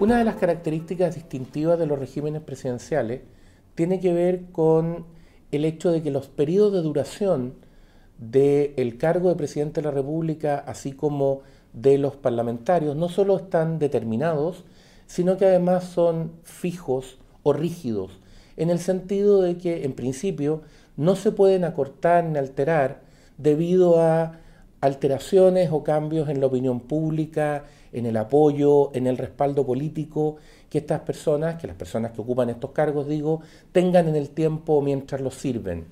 Una de las características distintivas de los regímenes presidenciales tiene que ver con el hecho de que los periodos de duración del cargo de presidente de la República, así como de los parlamentarios, no solo están determinados, sino que además son fijos o rígidos, en el sentido de que en principio no se pueden acortar ni alterar debido a alteraciones o cambios en la opinión pública, en el apoyo, en el respaldo político que estas personas, que las personas que ocupan estos cargos, digo, tengan en el tiempo mientras los sirven.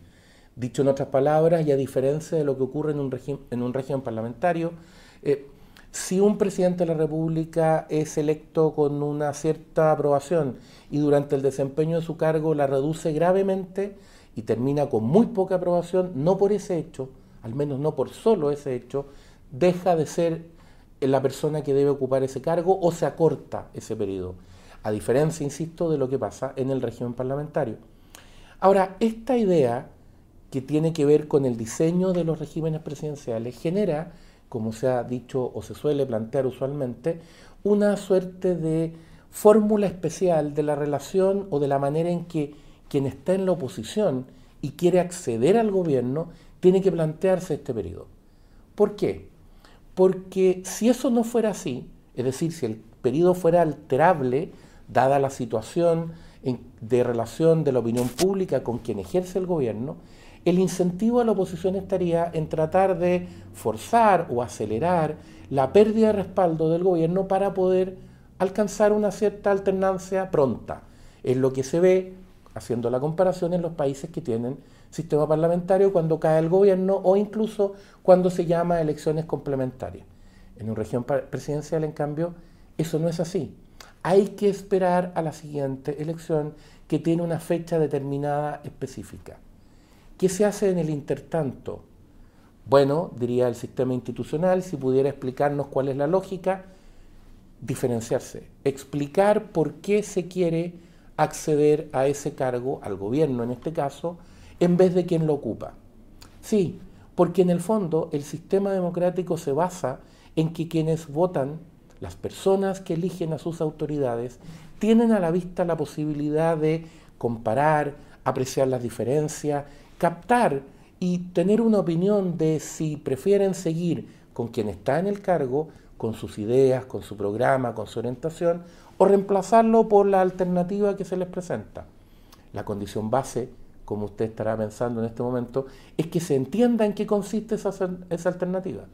Dicho en otras palabras, y a diferencia de lo que ocurre en un, en un régimen parlamentario, eh, si un presidente de la República es electo con una cierta aprobación y durante el desempeño de su cargo la reduce gravemente y termina con muy poca aprobación, no por ese hecho, al menos no por solo ese hecho, deja de ser la persona que debe ocupar ese cargo o se acorta ese periodo, a diferencia, insisto, de lo que pasa en el régimen parlamentario. Ahora, esta idea que tiene que ver con el diseño de los regímenes presidenciales genera, como se ha dicho o se suele plantear usualmente, una suerte de fórmula especial de la relación o de la manera en que quien está en la oposición y quiere acceder al gobierno tiene que plantearse este periodo. ¿Por qué? Porque si eso no fuera así, es decir, si el periodo fuera alterable, dada la situación de relación de la opinión pública con quien ejerce el gobierno, el incentivo a la oposición estaría en tratar de forzar o acelerar la pérdida de respaldo del gobierno para poder alcanzar una cierta alternancia pronta. Es lo que se ve, haciendo la comparación, en los países que tienen sistema parlamentario cuando cae el gobierno o incluso cuando se llama elecciones complementarias. En un región presidencial, en cambio, eso no es así. Hay que esperar a la siguiente elección que tiene una fecha determinada específica. ¿Qué se hace en el intertanto? Bueno, diría el sistema institucional, si pudiera explicarnos cuál es la lógica, diferenciarse, explicar por qué se quiere acceder a ese cargo, al gobierno en este caso, en vez de quien lo ocupa. Sí, porque en el fondo el sistema democrático se basa en que quienes votan, las personas que eligen a sus autoridades, tienen a la vista la posibilidad de comparar, apreciar las diferencias, captar y tener una opinión de si prefieren seguir con quien está en el cargo, con sus ideas, con su programa, con su orientación, o reemplazarlo por la alternativa que se les presenta. La condición base como usted estará pensando en este momento, es que se entienda en qué consiste esa, esa alternativa.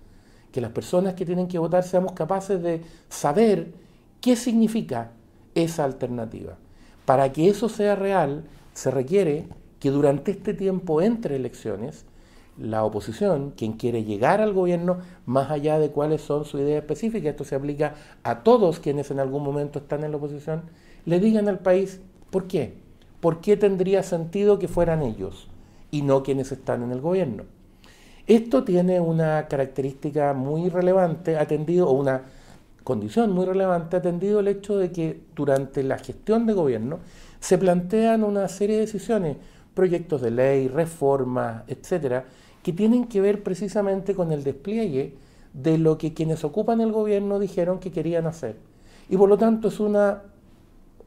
Que las personas que tienen que votar seamos capaces de saber qué significa esa alternativa. Para que eso sea real, se requiere que durante este tiempo entre elecciones, la oposición, quien quiere llegar al gobierno, más allá de cuáles son sus ideas específicas, esto se aplica a todos quienes en algún momento están en la oposición, le digan al país por qué. ¿Por qué tendría sentido que fueran ellos y no quienes están en el gobierno? Esto tiene una característica muy relevante, atendido, o una condición muy relevante, atendido el hecho de que durante la gestión de gobierno se plantean una serie de decisiones, proyectos de ley, reformas, etcétera, que tienen que ver precisamente con el despliegue de lo que quienes ocupan el gobierno dijeron que querían hacer. Y por lo tanto es una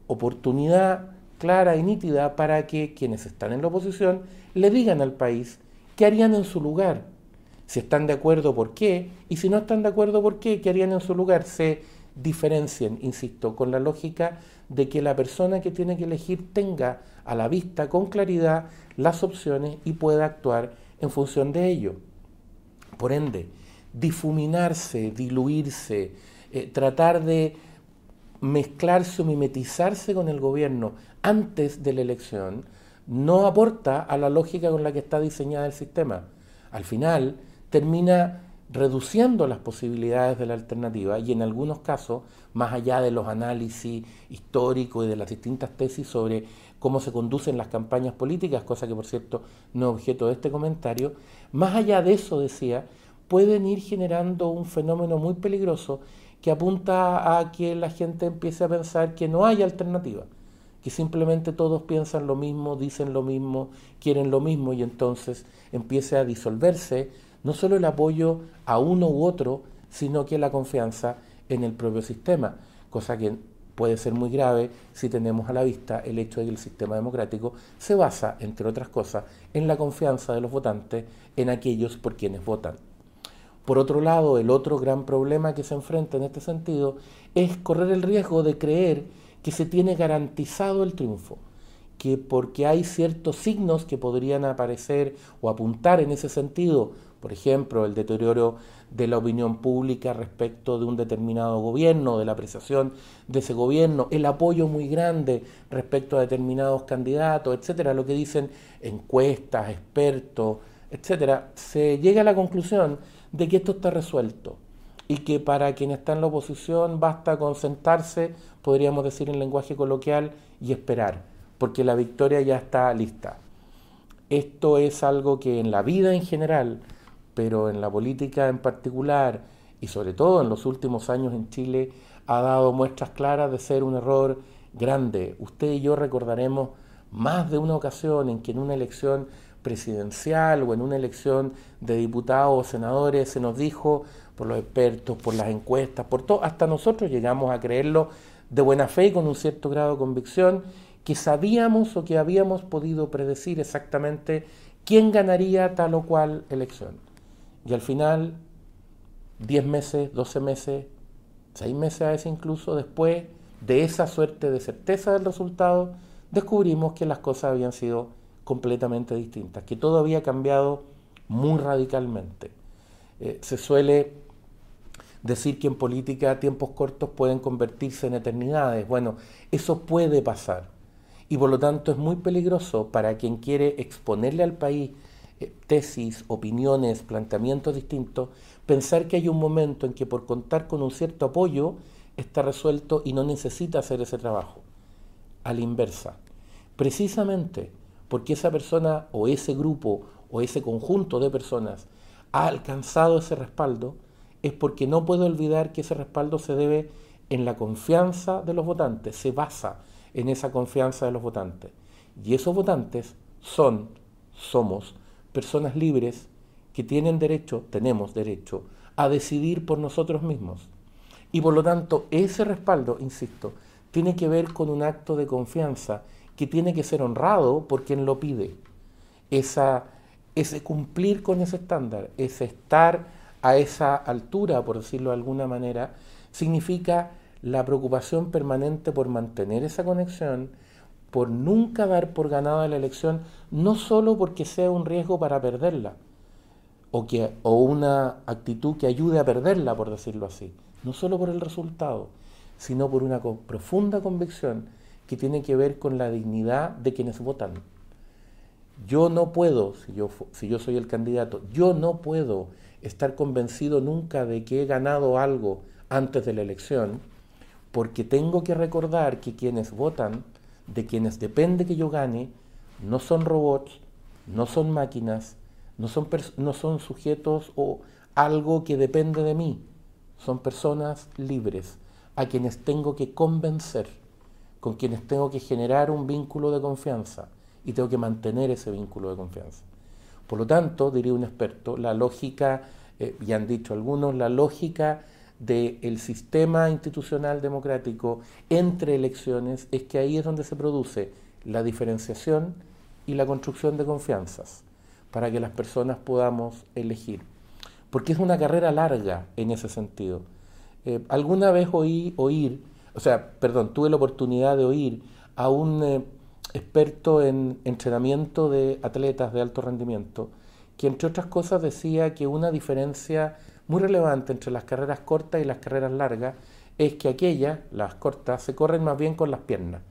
oportunidad clara y nítida para que quienes están en la oposición le digan al país qué harían en su lugar, si están de acuerdo por qué, y si no están de acuerdo por qué, qué harían en su lugar. Se diferencien, insisto, con la lógica de que la persona que tiene que elegir tenga a la vista con claridad las opciones y pueda actuar en función de ello. Por ende, difuminarse, diluirse, eh, tratar de mezclarse o mimetizarse con el gobierno antes de la elección no aporta a la lógica con la que está diseñada el sistema. Al final termina reduciendo las posibilidades de la alternativa y en algunos casos, más allá de los análisis históricos y de las distintas tesis sobre cómo se conducen las campañas políticas, cosa que por cierto no es objeto de este comentario, más allá de eso, decía, pueden ir generando un fenómeno muy peligroso que apunta a que la gente empiece a pensar que no hay alternativa, que simplemente todos piensan lo mismo, dicen lo mismo, quieren lo mismo y entonces empiece a disolverse no solo el apoyo a uno u otro, sino que la confianza en el propio sistema, cosa que puede ser muy grave si tenemos a la vista el hecho de que el sistema democrático se basa, entre otras cosas, en la confianza de los votantes en aquellos por quienes votan. Por otro lado, el otro gran problema que se enfrenta en este sentido es correr el riesgo de creer que se tiene garantizado el triunfo, que porque hay ciertos signos que podrían aparecer o apuntar en ese sentido, por ejemplo, el deterioro de la opinión pública respecto de un determinado gobierno, de la apreciación de ese gobierno, el apoyo muy grande respecto a determinados candidatos, etcétera, lo que dicen encuestas, expertos, etcétera, se llega a la conclusión de que esto está resuelto y que para quien está en la oposición basta con sentarse, podríamos decir en lenguaje coloquial, y esperar, porque la victoria ya está lista. Esto es algo que en la vida en general pero en la política en particular y sobre todo en los últimos años en Chile ha dado muestras claras de ser un error grande. Usted y yo recordaremos más de una ocasión en que en una elección presidencial o en una elección de diputados o senadores se nos dijo por los expertos, por las encuestas, por todo, hasta nosotros llegamos a creerlo de buena fe y con un cierto grado de convicción que sabíamos o que habíamos podido predecir exactamente quién ganaría tal o cual elección. Y al final, 10 meses, 12 meses, 6 meses a veces incluso después de esa suerte de certeza del resultado, descubrimos que las cosas habían sido completamente distintas, que todo había cambiado muy radicalmente. Eh, se suele decir que en política tiempos cortos pueden convertirse en eternidades. Bueno, eso puede pasar. Y por lo tanto es muy peligroso para quien quiere exponerle al país eh, tesis, opiniones, planteamientos distintos, pensar que hay un momento en que por contar con un cierto apoyo está resuelto y no necesita hacer ese trabajo. A la inversa. Precisamente porque esa persona o ese grupo o ese conjunto de personas ha alcanzado ese respaldo, es porque no puede olvidar que ese respaldo se debe en la confianza de los votantes, se basa en esa confianza de los votantes. Y esos votantes son, somos, personas libres que tienen derecho, tenemos derecho, a decidir por nosotros mismos. Y por lo tanto, ese respaldo, insisto, tiene que ver con un acto de confianza que tiene que ser honrado por quien lo pide. Esa, ese cumplir con ese estándar, ese estar a esa altura, por decirlo de alguna manera, significa la preocupación permanente por mantener esa conexión, por nunca dar por ganada la elección, no solo porque sea un riesgo para perderla, o, que, o una actitud que ayude a perderla, por decirlo así, no solo por el resultado, sino por una profunda convicción que tiene que ver con la dignidad de quienes votan. Yo no puedo, si yo, si yo soy el candidato, yo no puedo estar convencido nunca de que he ganado algo antes de la elección, porque tengo que recordar que quienes votan de quienes depende que yo gane no son robots, no son máquinas, no son, no son sujetos o algo que depende de mí, son personas libres a quienes tengo que convencer, con quienes tengo que generar un vínculo de confianza y tengo que mantener ese vínculo de confianza. Por lo tanto, diría un experto, la lógica, eh, y han dicho algunos, la lógica del sistema institucional democrático entre elecciones es que ahí es donde se produce la diferenciación y la construcción de confianzas para que las personas podamos elegir. Porque es una carrera larga en ese sentido. Eh, alguna vez oí oír, o sea, perdón, tuve la oportunidad de oír a un eh, experto en entrenamiento de atletas de alto rendimiento, que entre otras cosas decía que una diferencia muy relevante entre las carreras cortas y las carreras largas es que aquellas, las cortas, se corren más bien con las piernas.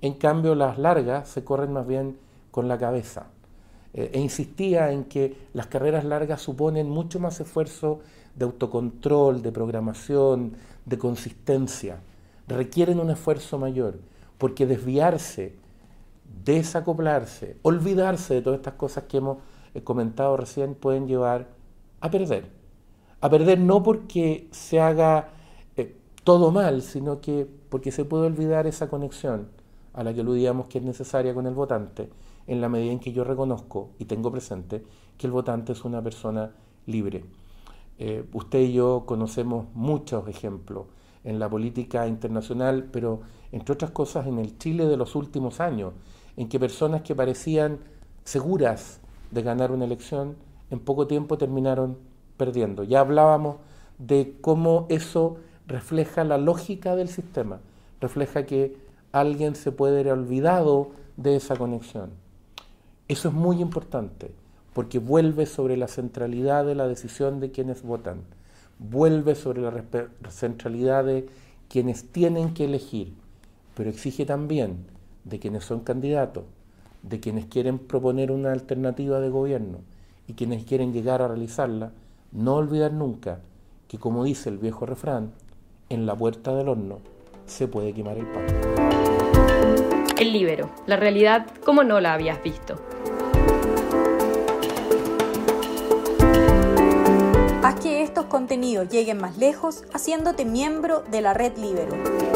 En cambio, las largas se corren más bien con la cabeza. Eh, e insistía en que las carreras largas suponen mucho más esfuerzo de autocontrol, de programación, de consistencia. Requieren un esfuerzo mayor, porque desviarse, desacoplarse, olvidarse de todas estas cosas que hemos eh, comentado recién pueden llevar a perder a perder no porque se haga eh, todo mal, sino que porque se puede olvidar esa conexión a la que aludíamos que es necesaria con el votante, en la medida en que yo reconozco y tengo presente que el votante es una persona libre. Eh, usted y yo conocemos muchos ejemplos en la política internacional, pero entre otras cosas en el Chile de los últimos años, en que personas que parecían seguras de ganar una elección, en poco tiempo terminaron perdiendo. Ya hablábamos de cómo eso refleja la lógica del sistema, refleja que alguien se puede haber olvidado de esa conexión. Eso es muy importante, porque vuelve sobre la centralidad de la decisión de quienes votan, vuelve sobre la centralidad de quienes tienen que elegir, pero exige también de quienes son candidatos, de quienes quieren proponer una alternativa de gobierno y quienes quieren llegar a realizarla, no olvidar nunca que, como dice el viejo refrán, en la puerta del horno se puede quemar el pan. El libero, la realidad como no la habías visto. Contenidos lleguen más lejos haciéndote miembro de la red Libero.